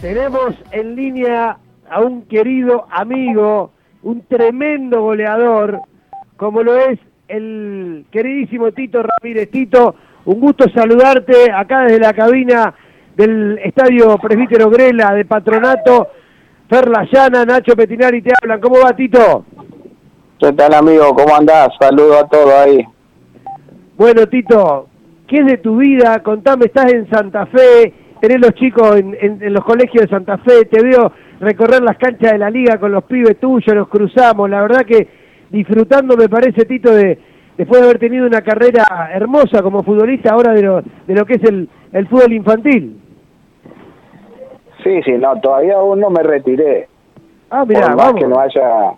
Tenemos en línea a un querido amigo, un tremendo goleador, como lo es el queridísimo Tito Ramírez. Tito, un gusto saludarte acá desde la cabina del Estadio Presbítero Grela de Patronato. Ferla Llana, Nacho Petinari te hablan. ¿Cómo va, Tito? ¿Qué tal, amigo? ¿Cómo andás? Saludo a todos ahí. Bueno, Tito, ¿qué es de tu vida? Contame, estás en Santa Fe, tenés los chicos en, los colegios de Santa Fe, te veo recorrer las canchas de la liga con los pibes tuyos, nos cruzamos, la verdad que disfrutando me parece, Tito, de después de haber tenido una carrera hermosa como futbolista ahora de lo, de lo que es el, el fútbol infantil. Sí, sí, no, todavía aún no me retiré. Ah, mira, vamos. que no haya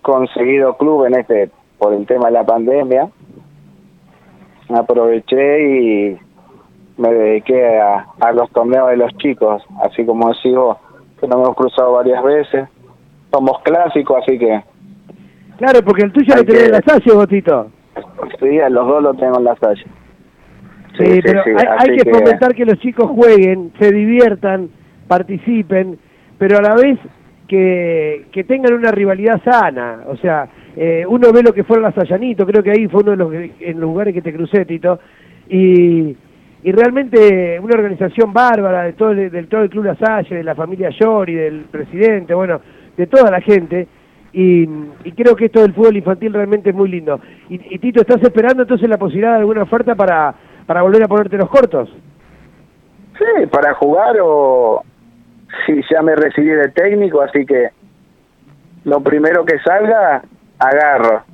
conseguido club en este, por el tema de la pandemia, aproveché y me dediqué a, a los torneos de los chicos, así como sigo que nos hemos cruzado varias veces. Somos clásicos, así que... Claro, porque el tuyo lo tenés en la Salle, Botito. Sí, a los dos lo tengo en la Salle. Sí, pero hay, que, fomentar que los chicos jueguen, se diviertan, participen, pero a la vez que, que tengan una rivalidad sana. O sea, eh, uno ve lo que fueron las Sallanito, creo que ahí fue uno de los, en los lugares que te crucé, Tito, y y realmente una organización bárbara de todo el, del todo el Club La Salle, de la familia Llori, del presidente, bueno, de toda la gente, y, creo que esto del fútbol infantil realmente es muy lindo. Y, Tito, ¿estás esperando entonces la posibilidad de alguna oferta para, para volver a ponerte los cortos? Sí, para jugar o si ya me recibí de técnico, así que lo primero que salga, agarro.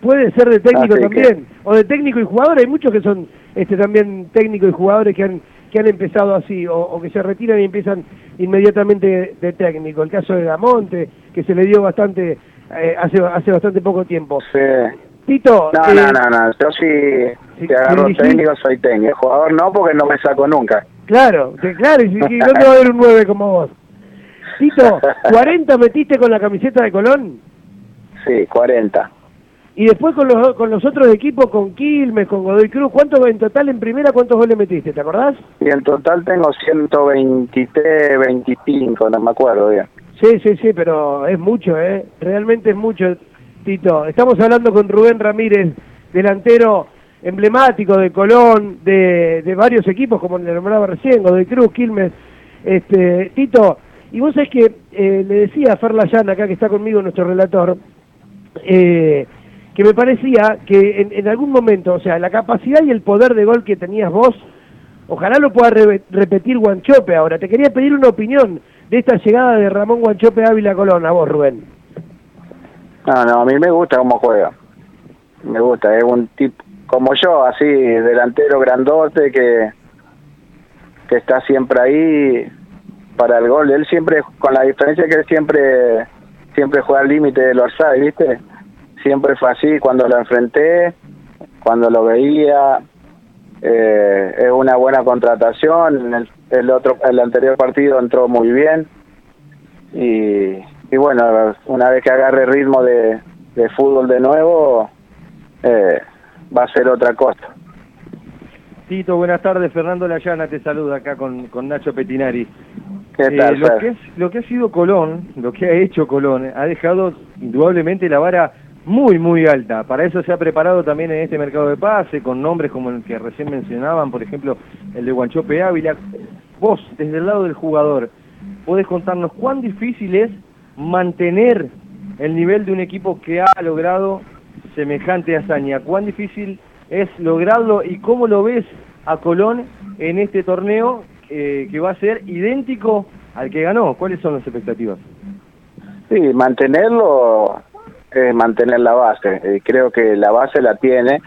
Puede ser de técnico también, o de técnico y jugador, hay muchos que son este también técnicos y jugadores que han que han empezado así o, que se retiran y empiezan inmediatamente de, técnico. El caso de Damonte, que se le dio bastante eh, hace hace bastante poco tiempo. Sí. Tito. No, no, eh, no, no. Yo sí, si, agarro técnico, soy técnico. Jugador no, porque no me saco nunca. Claro, claro, y, y no te va a haber un 9 como vos. Tito, ¿40 metiste con la camiseta de Colón? Sí, 40. Y después con los, con los otros equipos, con Quilmes, con Godoy Cruz, ¿cuántos en total en primera, cuántos goles metiste? ¿Te acordás? Y en total tengo 123, 25, no me acuerdo bien. Sí, sí, sí, pero es mucho, ¿eh? Realmente es mucho, Tito. Estamos hablando con Rubén Ramírez, delantero emblemático de Colón, de, de varios equipos, como le nombraba recién, Godoy Cruz, Quilmes. Este, Tito, y vos sabés que eh, le decía a Fer Layana, acá que está conmigo, nuestro relator, eh, que me parecía que en, algún momento, o sea, la capacidad y el poder de gol que tenías vos, ojalá lo pueda repetir Guanchope ahora. Te quería pedir una opinión de esta llegada de Ramón Guanchope Ávila Colón, a vos, Rubén. No, no, a mí me gusta cómo juega. Me gusta, es un tipo como yo, así, delantero grandote que, que está siempre ahí para el gol. Él siempre, con la diferencia que él siempre, siempre juega al límite del orsay, ¿viste? Siempre fue así cuando lo enfrenté, cuando lo veía. Eh, es una buena contratación. El, el, otro, el anterior partido entró muy bien. Y, y bueno, una vez que agarre ritmo de, de fútbol de nuevo, eh, va a ser otra cosa. Tito, buenas tardes. Fernando Layana te saluda acá con, con Nacho Petinari. ¿Qué tal, eh, lo, que es, lo que ha sido Colón, lo que ha hecho Colón, ha dejado indudablemente la vara muy, muy alta. Para eso se ha preparado también en este mercado de pase, con nombres como el que recién mencionaban, por ejemplo, el de Guanchope Ávila. Vos, desde el lado del jugador, podés contarnos cuán difícil es mantener el nivel de un equipo que ha logrado semejante hazaña. Cuán difícil es lograrlo y cómo lo ves a Colón en este torneo eh, que va a ser idéntico al que ganó. ¿Cuáles son las expectativas? Sí, mantenerlo es mantener la base. y creo que la base la tiene,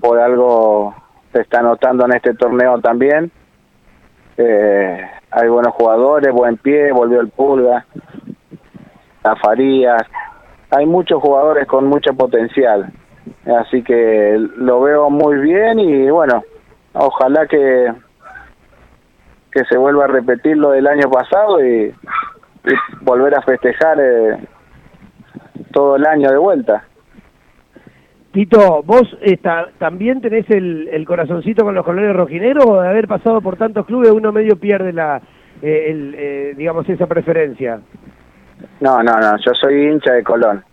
por algo se está notando en este torneo también. Eh, hay buenos jugadores, buen pie, volvió el Pulga, la Farías. Hay muchos jugadores con mucho potencial. Así que lo veo muy bien y bueno, ojalá que que se vuelva a repetir lo del año pasado y, volver a festejar eh, todo el año de vuelta. Tito, ¿vos está, también tenés el, el, corazoncito con los colores rojineros o de haber pasado por tantos clubes uno medio pierde la, eh, el, eh, digamos, esa preferencia. No, no, no, yo soy hincha de Colón.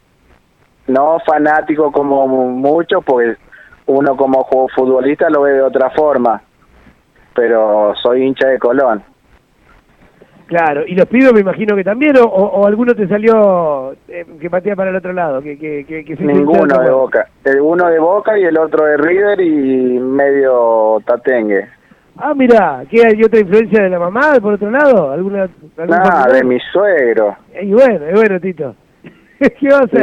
No fanático como muchos, pues uno como futbolista lo ve de otra forma, pero soy hincha de Colón. Claro, y los pibes me imagino que también, o, alguno te salió eh, que patea para el otro lado, que, que, que, Ninguno de Boca, el uno de Boca y el otro de River y medio tatengue. Ah, mira, ¿qué hay otra influencia de la mamá por otro lado? ¿Alguna, Nah, de mi suegro. Y bueno, y bueno, Tito. ¿Qué va a hacer?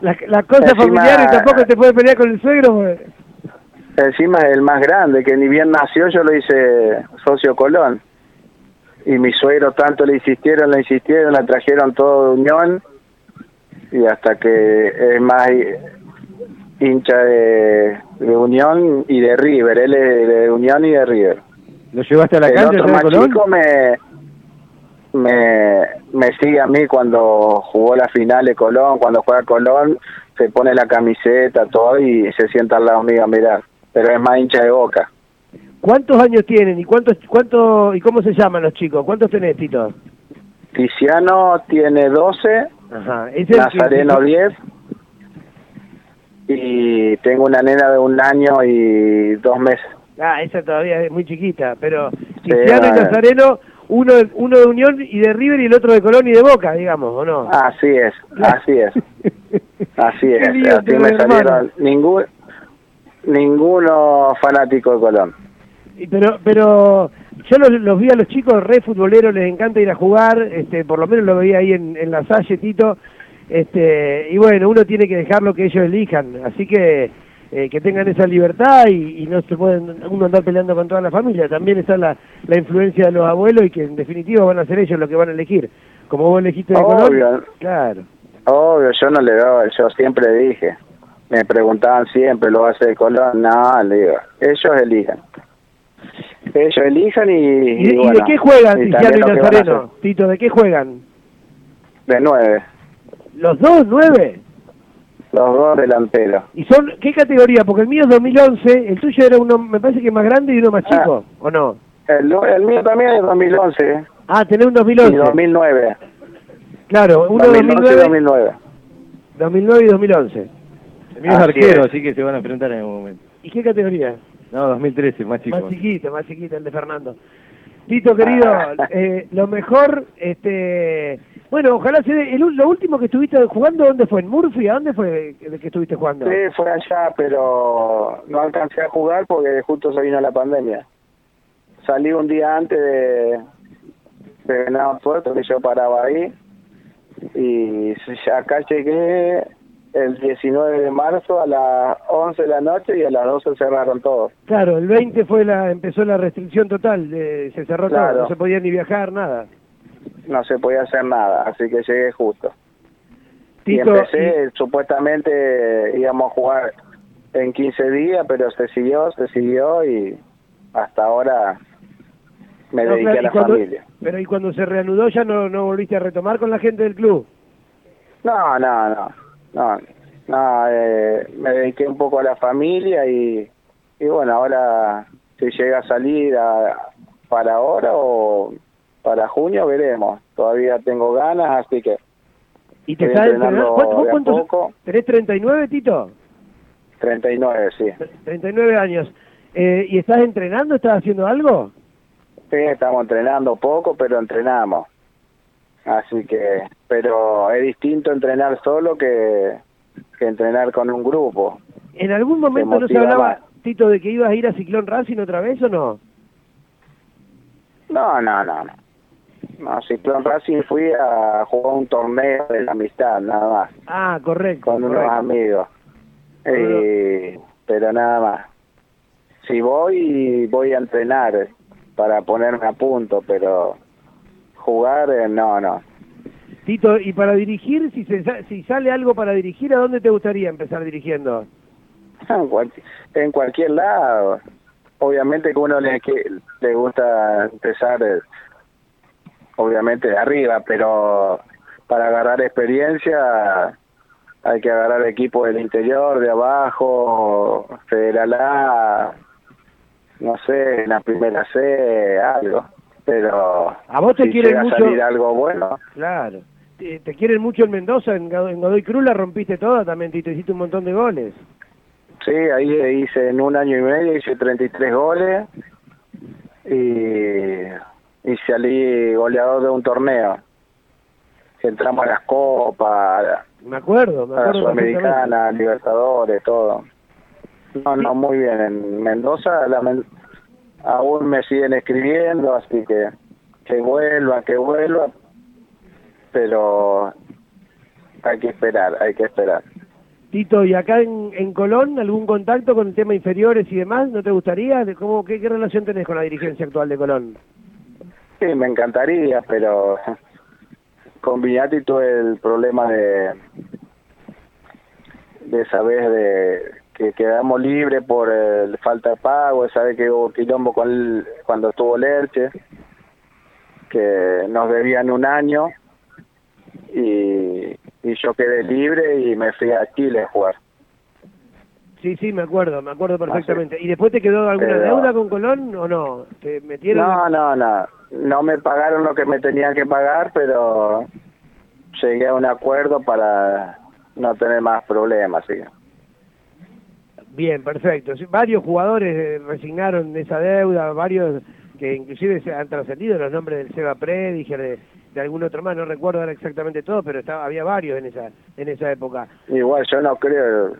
Las la cosas familiares tampoco te puede pelear con el suegro. Encima es el más grande, que ni bien nació yo lo hice socio Colón y mi suegro tanto le insistieron, le insistieron, la trajeron todo de Unión y hasta que es más hincha de, Unión y de River, él es de Unión y de River. ¿Lo llevaste a la cancha? El otro más chico me, me, me sigue a mí cuando jugó la final de Colón, cuando juega Colón, se pone la camiseta, todo y se sienta al lado mío a mirar, pero es más hincha de boca. ¿Cuántos años tienen y cuántos, cuánto, y cómo se llaman los chicos? ¿Cuántos tenés, Tito? Tiziano tiene 12, Ajá. Nazareno 10 y tengo una nena de un año y dos meses. Ah, esa todavía es muy chiquita, pero Tiziano y Nazareno, uno, uno de Unión y de River y el otro de Colón y de Boca, digamos, ¿o no? Así es, así es. así es, así me salieron ningún, ninguno fanático de Colón pero pero yo los, vi a los chicos re futboleros, les encanta ir a jugar, este por lo menos lo veía ahí en, la Salle, Tito, este y bueno, uno tiene que dejarlo que ellos elijan, así que eh, que tengan esa libertad y, no se pueden uno andar peleando con toda la familia, también está la, la influencia de los abuelos y que en definitiva van a ser ellos los que van a elegir, como vos elegiste de Obvio. claro. Obvio, yo no le doy, yo siempre dije, me preguntaban siempre, ¿lo hace de Colón? No, le digo, ellos elijan ellos elijan y... ¿Y, de qué juegan Tiziano y Nazareno? Tito, ¿de qué juegan? De nueve. ¿Los dos nueve? Los dos delanteros. ¿Y son qué categoría? Porque el mío es 2011, el tuyo era uno, me parece que más grande y uno más chico, ah. ¿o no? El, el, mío también es 2011. Ah, tenés un 2011. Y 2009. Claro, uno 2009, y 2009. 2009 y 2011. El mío es arquero, así que se van a enfrentar en algún momento. ¿Y qué categoría? No, 2013, más chico. Más chiquito, más chiquito el de Fernando. Tito, querido, eh, lo mejor, este, bueno, ojalá se dé, el, lo último que estuviste jugando, ¿dónde fue? ¿En Murphy? ¿A dónde fue que estuviste jugando? Sí, fue allá, pero no alcancé a jugar porque justo se vino la pandemia. Salí un día antes de, de Venado Puerto, que yo paraba ahí, y acá llegué el 19 de marzo a las 11 de la noche y a las 12 cerraron todo. Claro, el 20 fue la empezó la restricción total, se cerró todo, no se podía ni viajar, nada. No se podía hacer nada, así que llegué justo. y empecé, supuestamente íbamos a jugar en 15 días, pero se siguió, se siguió y hasta ahora me dediqué a la familia. Pero ¿y cuando se reanudó ya no, no volviste a retomar con la gente del club? No, no, no no, no eh, me dediqué un poco a la familia y, y bueno, ahora si llega a salir para ahora o para junio veremos. Todavía tengo ganas, así que... ¿Y te sabes ¿Vos cuántos? ¿Tenés 39, Tito? 39, sí. 39 años. Eh, ¿Y estás entrenando? ¿Estás haciendo algo? Sí, estamos entrenando poco, pero entrenamos. Así que, pero es distinto entrenar solo que, que entrenar con un grupo. ¿En algún momento no se hablaba, Tito, de que ibas a ir a Ciclón Racing otra vez o no? No, no, no. No, no Ciclón Racing fui a jugar un torneo de la amistad, nada más. Ah, correcto. Con unos amigos. Eh, pero nada más. Si voy, voy a entrenar para ponerme a punto, pero jugar, eh, no, no. Tito, y para dirigir, si, si sale algo para dirigir, ¿a dónde te gustaría empezar dirigiendo? en, cualquier lado. Obviamente que uno le, que, le gusta empezar, eh, obviamente de arriba, pero para agarrar experiencia hay que agarrar equipos del interior, de abajo, Federal A, no sé, en la primera C, algo. Pero a vos te si quieren llega mucho a salir algo bueno, claro te, te quieren mucho en Mendoza en, Go- en Godoy Cruz la rompiste toda también Tito hiciste un montón de goles sí, ahí hice en un año y medio, hice 33 goles y, y salí goleador de un torneo. Entramos a las copas, me acuerdo me a la acuerdo perfectamente. Sudamericana, Libertadores, todo. No, no, muy bien. En Mendoza la men- aún me siguen escribiendo, así que que vuelva, que vuelva, pero hay que esperar, hay que esperar. Tito, ¿y acá en, en Colón algún contacto con el tema inferiores y demás? ¿No te gustaría? ¿De ¿Cómo, qué, ¿Qué relación tenés con la dirigencia actual de Colón? Sí, me encantaría, pero con Viñati tuve el problema de de saber de que quedamos libres por el falta de pago, saber que hubo quilombo con él cuando estuvo Lerche, que nos debían un año y, y yo quedé libre y me fui a Chile a jugar. Sí, sí, me acuerdo, me acuerdo perfectamente. ¿Y después te quedó alguna Pero- deuda con Colón o no? ¿Te metieron? No, no, no. No me pagaron lo que me tenían que pagar, pero llegué a un acuerdo para no tener más problemas. ¿sí? Bien, perfecto. Varios jugadores eh, resignaron esa deuda, varios que inclusive se han trascendido los nombres del Seba Prediger, de, de algún otro más, no recuerdo ahora exactamente todo, pero estaba, había varios en esa en esa época. Igual yo no creo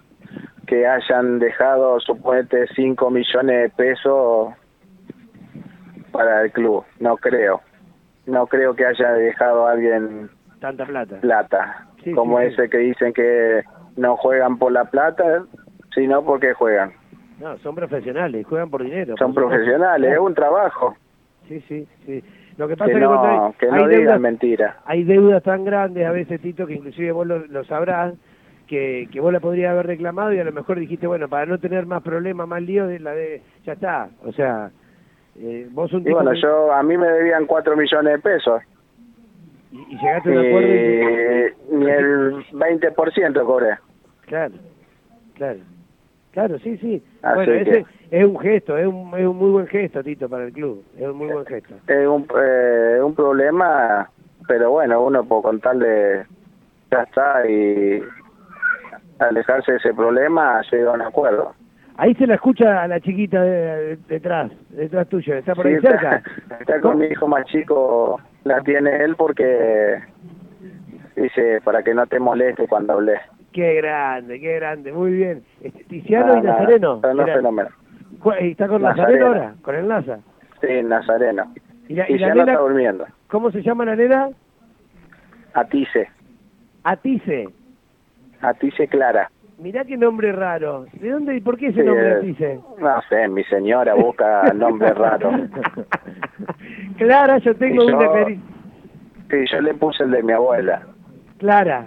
que hayan dejado, suponete, 5 millones de pesos para el club. No creo. No creo que haya dejado a alguien Tanta plata. plata. Sí, como sí, sí. ese que dicen que no juegan por la plata, sino porque juegan. No, son profesionales, juegan por dinero. Son por profesionales, es un trabajo. Sí, sí, sí. Lo que pasa Que es que no, hay, que no hay digan deudas, mentiras. hay deudas tan grandes a veces, Tito, que inclusive vos lo, lo sabrás, que, que vos la podrías haber reclamado y a lo mejor dijiste, bueno, para no tener más problemas, más lío, de la de, ya está. O sea, eh, vos un Y bueno, que- yo a mí me debían 4 millones de pesos. y, y llegaste a un acuerdo Y ni el 20% cobré. Claro, claro. Claro, sí, sí. Así bueno, que- ese es un gesto, es un, es un muy buen gesto, Tito, para el club. Es un muy buen gesto. Es un, eh, un problema, pero bueno, uno por contarle ya está y alejarse de ese problema llega a un acuerdo. Ahí se la escucha a la chiquita de- de- detrás, detrás tuyo, está por Sí, ahí cerca. está, está con mi hijo más chico, la tiene él porque dice para que no te moleste cuando hablé. Qué grande, qué grande, muy bien. Este, Tiziano y Nazareno. pero no eran- fenómeno. Cu- ¿Está con Nazareno, ahora? ¿Con el Naza? Sí, Nazareno. ¿Y la, Y y la ya no nena, está durmiendo. cómo se llama la nena? Atice, Atice. Atice Clara. Mirá qué nombre raro. ¿De dónde y por qué ese Sí, nombre Atice? No sé, mi señora busca nombres raros. Clara, yo tengo Y una Sí, yo le puse el de mi abuela, Clara.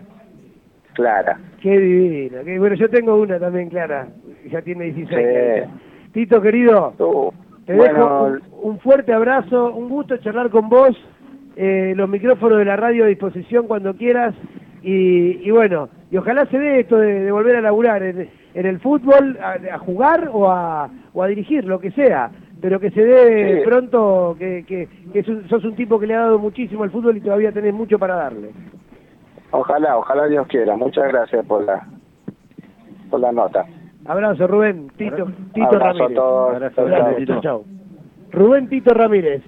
Clara. Qué divina. Qué, bueno, yo tengo una también, Clara. Ya tiene 16. Sí. Clarita. Tito, querido, Uh, te dejo bueno, un, un fuerte abrazo. Un gusto charlar con vos. Eh, los micrófonos de la radio a disposición cuando quieras. Y, y bueno, y ojalá se dé esto de, de volver a laburar en, en el fútbol, a, a jugar o a, o a dirigir, lo que sea. Pero que se dé Sí. pronto, que, que, sos un tipo que le ha dado muchísimo al fútbol y todavía tenés mucho para darle. Ojalá, ojalá Dios quiera. Muchas gracias por la por la nota. Abrazo, Rubén. Tito, Tito Abrazo a Ramírez. todos. Abrazo, chau, chau. Rubén Tito Ramírez.